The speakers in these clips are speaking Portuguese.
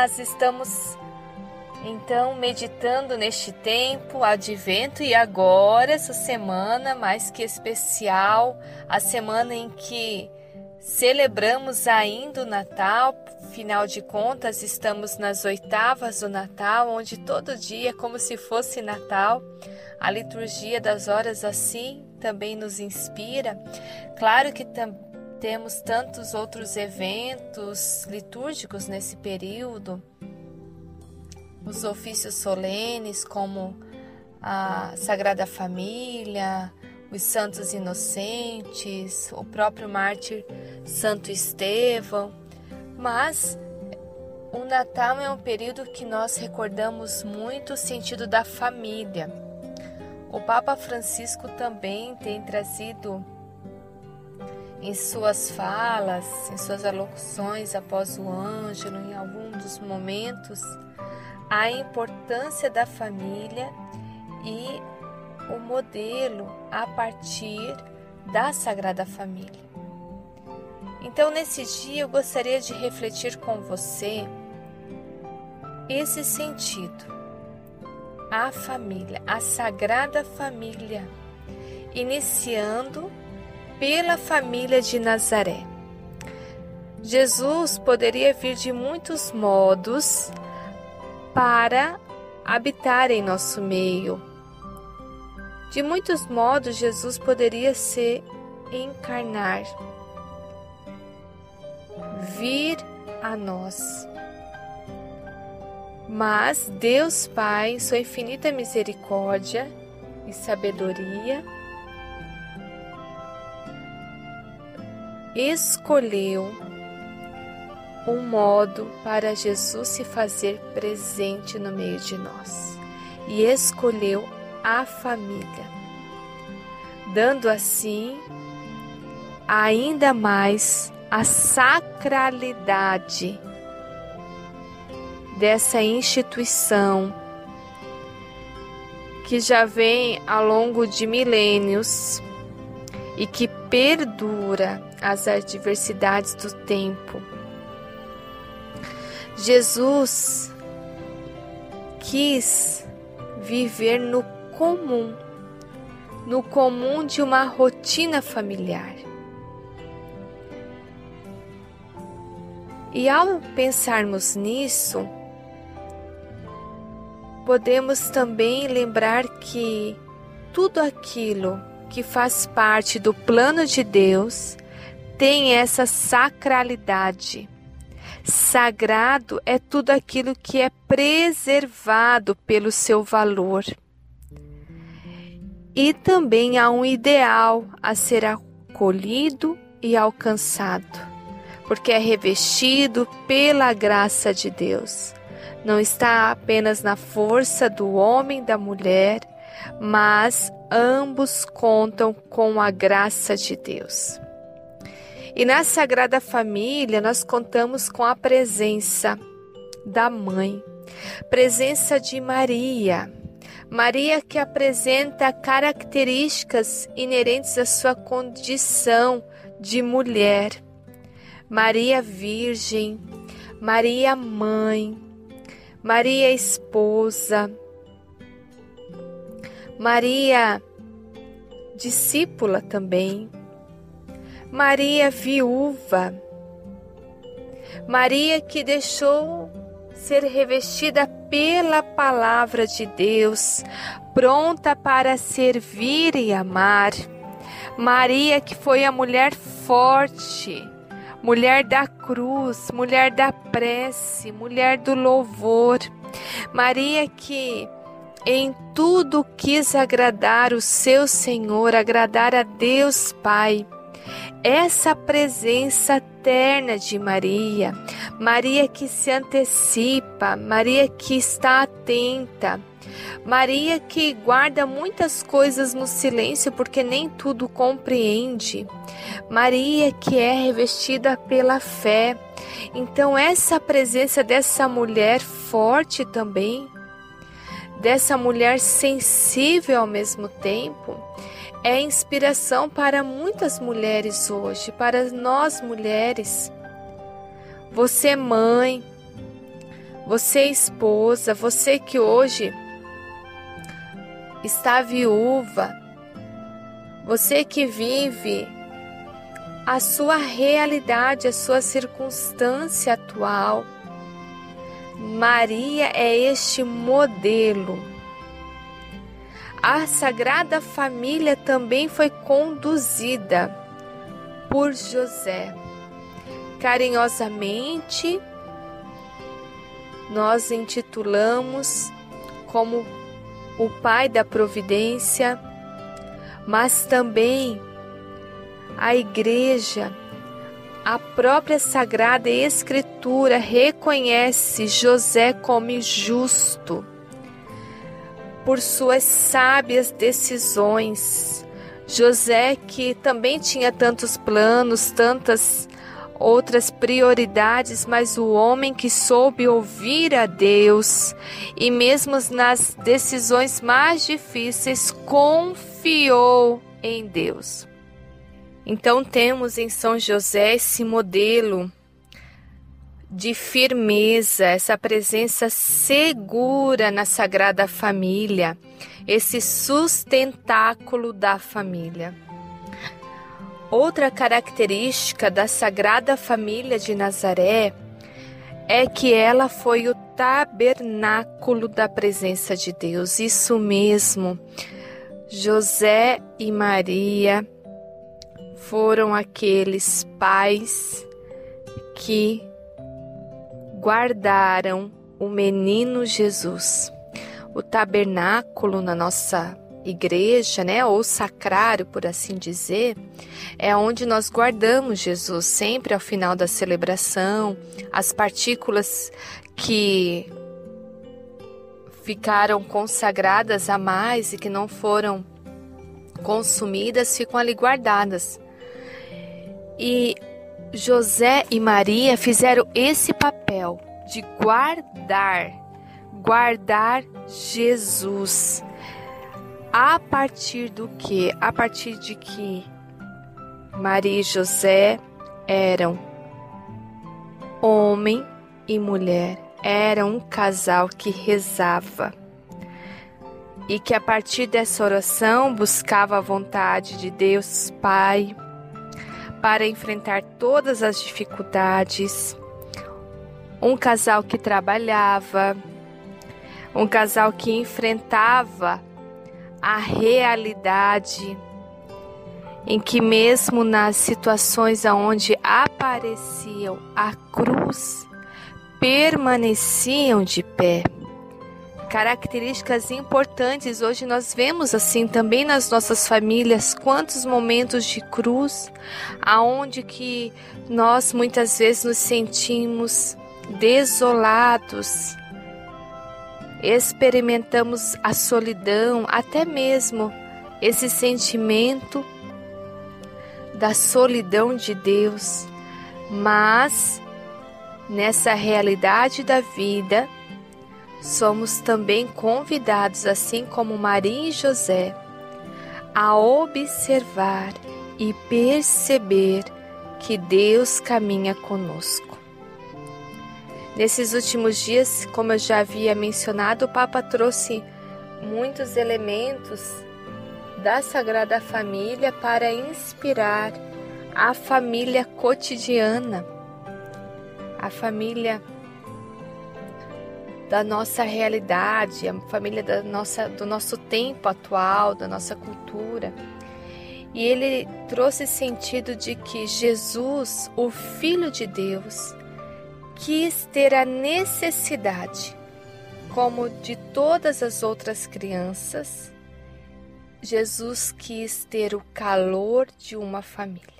paz. Estamos então meditando neste tempo, advento e agora essa semana mais que especial, a semana em que celebramos ainda o Natal. Final de contas, estamos nas oitavas do Natal, onde todo dia é como se fosse Natal. A liturgia das horas assim também nos inspira. Claro que também temos tantos outros eventos litúrgicos nesse período, os ofícios solenes, como a Sagrada Família, os Santos Inocentes, o próprio mártir Santo Estevão, mas o Natal é um período que nós recordamos muito o sentido da família. O Papa Francisco também tem trazido em suas falas, em suas alocuções após o Ângelo, em algum dos momentos, a importância da família e o modelo a partir da Sagrada Família. Então, nesse dia, eu gostaria de refletir com você esse sentido. A família, a Sagrada Família, iniciando pela família de Nazaré. Jesus poderia vir de muitos modos para habitar em nosso meio. De muitos modos, Jesus poderia se encarnar, vir a nós. Mas Deus Pai, sua infinita misericórdia e sabedoria, escolheu um modo para Jesus se fazer presente no meio de nós e escolheu a família, dando assim ainda mais a sacralidade dessa instituição que já vem ao longo de milênios e que perdura as adversidades do tempo. Jesus quis viver no comum, no comum de uma rotina familiar. E ao pensarmos nisso, podemos também lembrar que tudo aquilo que faz parte do plano de Deus tem essa sacralidade. Sagrado é tudo aquilo que é preservado pelo seu valor. E também há um ideal a ser acolhido e alcançado, porque é revestido pela graça de Deus. Não está apenas na força do homem e da mulher, mas ambos contam com a graça de Deus. E na Sagrada Família nós contamos com a presença da Mãe, presença de Maria. Maria que apresenta características inerentes à sua condição de mulher. Maria Virgem, Maria Mãe, Maria Esposa, Maria discípula também, Maria viúva, Maria que deixou ser revestida pela palavra de Deus, pronta para servir e amar. Maria que foi a mulher forte, mulher da cruz, mulher da prece, mulher do louvor. Maria que em tudo quis agradar o seu Senhor, agradar a Deus Pai essa presença eterna de Maria, Maria que se antecipa, Maria que está atenta, Maria que guarda muitas coisas no silêncio porque nem tudo compreende, Maria que é revestida pela fé. Então, essa presença dessa mulher forte também, dessa mulher sensível ao mesmo tempo, é inspiração para muitas mulheres hoje, para nós mulheres. Você, mãe, Você, esposa, você que hoje está viúva, você que vive a sua realidade, a sua circunstância atual. Maria é este modelo. A Sagrada Família também foi conduzida por José. Carinhosamente, nós intitulamos como o Pai da Providência, mas também a Igreja, a própria Sagrada Escritura reconhece José como justo por suas sábias decisões. José, que também tinha tantos planos, tantas outras prioridades, mas o homem que soube ouvir a Deus e, mesmo nas decisões mais difíceis, confiou em Deus. Então, temos em São José esse modelo de firmeza, essa presença segura na Sagrada Família, esse sustentáculo da família. Outra característica da Sagrada Família de Nazaré é que ela foi o tabernáculo da presença de Deus. Isso mesmo. José e Maria foram aqueles pais que guardaram o menino Jesus. O tabernáculo na nossa igreja, né, ou sacrário, por assim dizer, é onde nós guardamos Jesus sempre ao final da celebração, as partículas que ficaram consagradas a mais e que não foram consumidas ficam ali guardadas. E José e Maria fizeram esse papel de guardar, guardar Jesus. A partir do que? A partir de que Maria e José eram homem e mulher, eram um casal que rezava. E que a partir dessa oração buscava a vontade de Deus Pai para enfrentar todas as dificuldades. Um casal que trabalhava, um casal que enfrentava a realidade em que mesmo nas situações aonde apareciam a cruz, permaneciam de pé. Características importantes. Hoje nós vemos assim também nas nossas famílias quantos momentos de cruz aonde que nós muitas vezes nos sentimos desolados, experimentamos a solidão, até mesmo esse sentimento da solidão de Deus, mas nessa realidade da vida, somos também convidados, assim como Maria e José, a observar e perceber que Deus caminha conosco. Nesses últimos dias, como eu já havia mencionado, o Papa trouxe muitos elementos da Sagrada Família para inspirar a família cotidiana, a família da nossa realidade, a família da nossa, do nosso tempo atual, da nossa cultura. E ele trouxe sentido de que Jesus, o Filho de Deus, quis ter a necessidade, como de todas as outras crianças, Jesus quis ter o calor de uma família.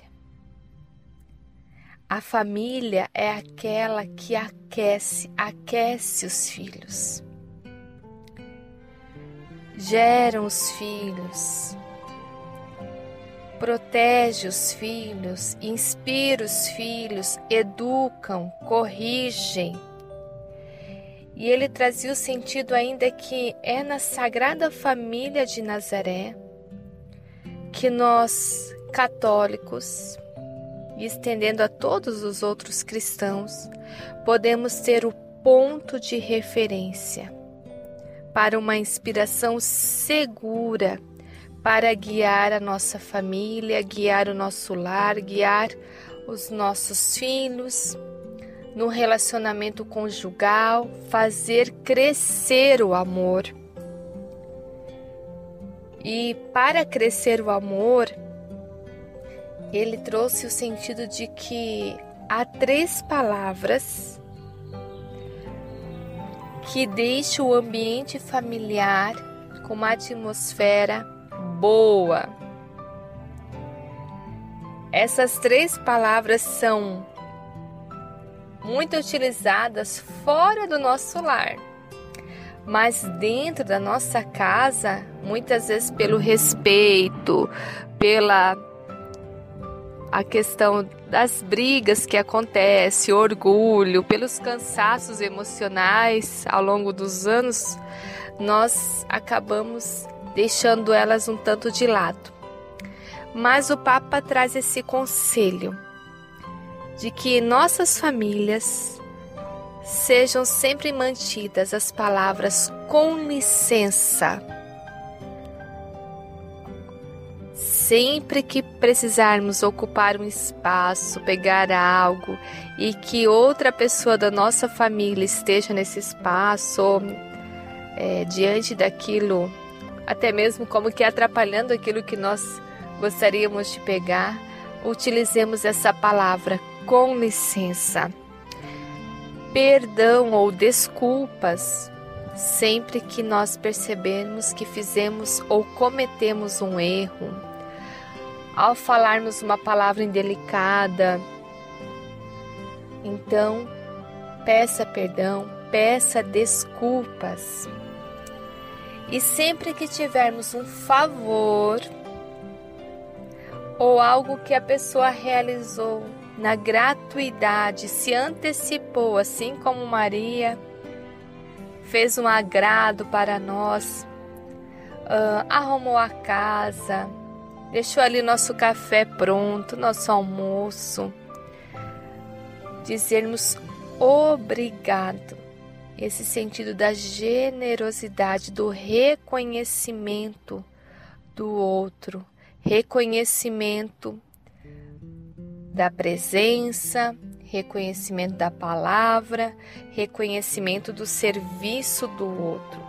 A família é aquela que aquece, aquece os filhos. Geram os filhos, protege os filhos, inspira os filhos, educam, corrigem. E ele trazia o sentido ainda que é na Sagrada Família de Nazaré que nós, católicos, e estendendo a todos os outros cristãos, podemos ter o ponto de referência, para uma inspiração segura para guiar a nossa família, guiar o nosso lar, guiar os nossos filhos no relacionamento conjugal, fazer crescer o amor. E para crescer o amor, ele trouxe o sentido de que há três palavras que deixam o ambiente familiar com uma atmosfera boa. Essas três palavras são muito utilizadas fora do nosso lar, mas dentro da nossa casa, muitas vezes pelo respeito, pela a questão das brigas que acontece, orgulho, pelos cansaços emocionais ao longo dos anos, nós acabamos deixando elas um tanto de lado. Mas o Papa traz esse conselho de que nossas famílias sejam sempre mantidas as palavras com licença. Sempre que precisarmos ocupar um espaço, pegar algo e que outra pessoa da nossa família esteja nesse espaço, ou, é, diante daquilo até mesmo como que atrapalhando aquilo que nós gostaríamos de pegar, utilizemos essa palavra com licença. Perdão ou desculpas sempre que nós percebermos que fizemos ou cometemos um erro. Ao falarmos uma palavra indelicada, então peça perdão, peça desculpas. E sempre que tivermos um favor ou algo que a pessoa realizou na gratuidade, se antecipou, assim como Maria fez um agrado para nós, uh, arrumou a casa, deixou ali nosso café pronto, nosso almoço, dizermos obrigado. Esse sentido da generosidade, do reconhecimento do outro, reconhecimento da presença, reconhecimento da palavra, reconhecimento do serviço do outro.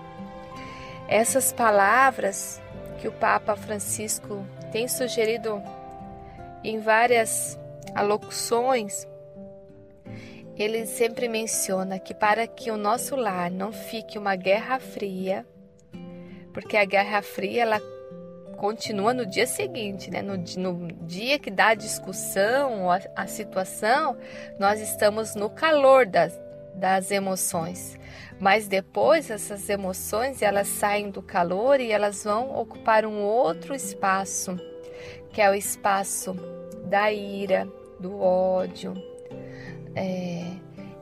Essas palavras que o Papa Francisco tem sugerido em várias alocuções ele sempre menciona que para que o nosso lar não fique uma guerra fria, porque a guerra fria ela continua no dia seguinte, né? no, no dia que dá a discussão, a, a situação, nós estamos no calor das, das emoções. Mas depois essas emoções elas saem do calor e elas vão ocupar um outro espaço, que é o espaço da ira, do ódio, é,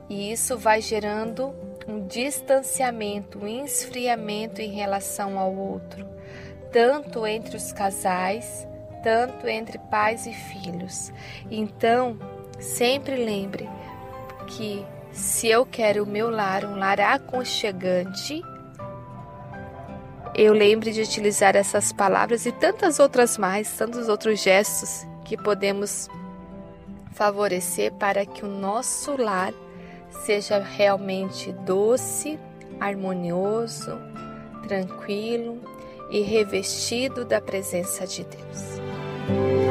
e isso vai gerando um distanciamento, um esfriamento em relação ao outro, tanto entre os casais, tanto entre pais e filhos. Então, sempre lembre que se eu quero o meu lar, um lar aconchegante, eu lembre de utilizar essas palavras e tantas outras mais, tantos outros gestos que podemos favorecer para que o nosso lar seja realmente doce, harmonioso, tranquilo e revestido da presença de Deus.